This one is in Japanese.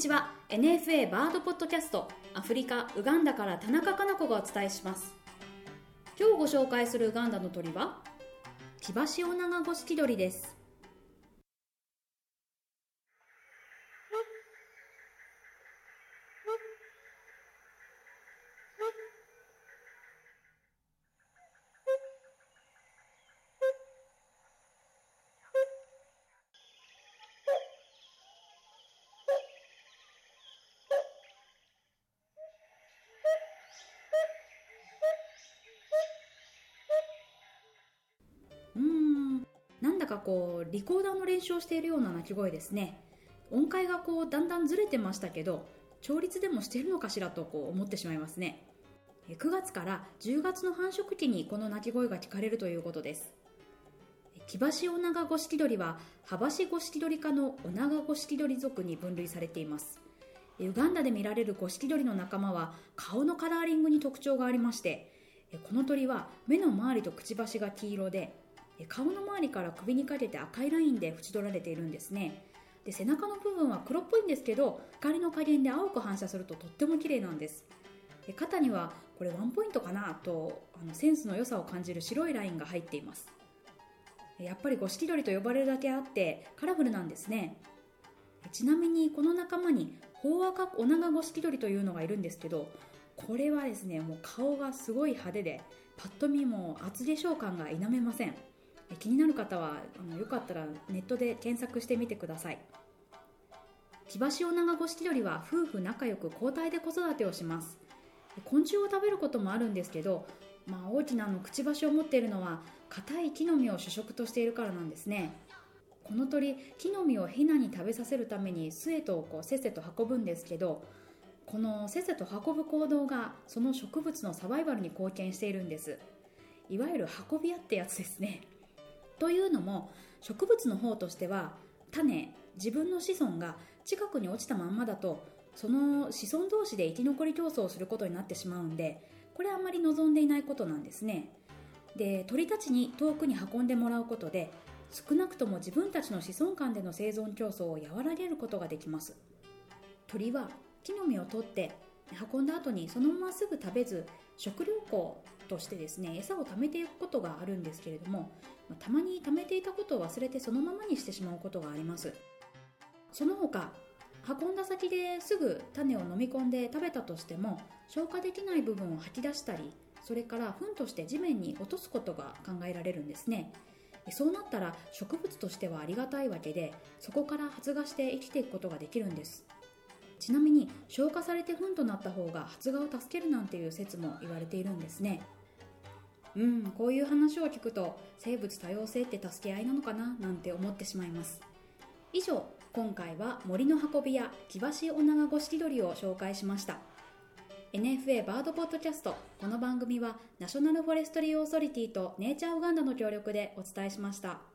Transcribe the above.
ちは。NFA バードポッドキャストアフリカウガンダから田中かな子がお伝えします。今日ご紹介するウガンダの鳥はキバシオナガゴシキドリですうーんなんだかこうリコーダーの練習をしているような鳴き声ですね。音階がこうだんだんずれてましたけど調律でもしているのかしらとこう思ってしまいますね。9月から10月の繁殖期にこの鳴き声が聞かれるということです。キバシオナガゴシキドリはハバシゴシキドリ科のオナガゴシキドリ属に分類されています。ウガンダで見られるゴシキドリの仲間は顔のカラーリングに特徴がありましてこの鳥は目の周りとくちばしが黄色で顔の周りから首にかけて赤いラインで縁取られているんですね。で背中の部分は黒っぽいんですけど光の加減で青く反射するととっても綺麗なんです。で肩にはこれワンポイントかな？とあのセンスの良さを感じる白いラインが入っています。やっぱりゴシキドリと呼ばれるだけあってカラフルなんですね。ちなみにこの仲間にホウアカオナガゴシキドリというのがいるんですけどこれはですねもう顔がすごい派手でパッと見も厚化粧感が否めません。気になる方はあのよかったらネットで検索してみてください。キバシオナガゴシキドリは夫婦仲良く交代で子育てをします。昆虫を食べることもあるんですけど、まあ、大きなのくちばしを持っているのは硬い木の実を主食としているからなんですね。この鳥木の実をヒナに食べさせるために巣へとこうせっせと運ぶんですけどこのせっせと運ぶ行動がその植物のサバイバルに貢献しているんです。いわゆる運び屋ってやつですね。というのも植物の方としては種自分の子孫が近くに落ちたまんまだとその子孫同士で生き残り競争をすることになってしまうんでこれあんまり望んでいないことなんですね。で鳥たちに遠くに運んでもらうことで少なくとも自分たちの子孫間での生存競争を和らげることができます。鳥は木の実を取って運んだ後にそのまますぐ食べず食料庫としてですね餌を貯めていくことがあるんですけれどもたまに貯めていたことを忘れてそのままにしてしまうことがあります。その他運んだ先ですぐ種を飲み込んで食べたとしても消化できない部分を吐き出したりそれから糞として地面に落とすことが考えられるんですね。そうなったら植物としてはありがたいわけでそこから発芽して生きていくことができるんです。ちなみに消化されて糞となった方が発芽を助けるなんていう説も言われているんですね。うんこういう話を聞くと生物多様性って助け合いなのかななんて思ってしまいます。以上今回は森の運び屋キバシオナガゴシキドリを紹介しました。NFA バードポッドキャストこの番組はナショナルフォレストリーオーソリティとネイチャーウガンダの協力でお伝えしました。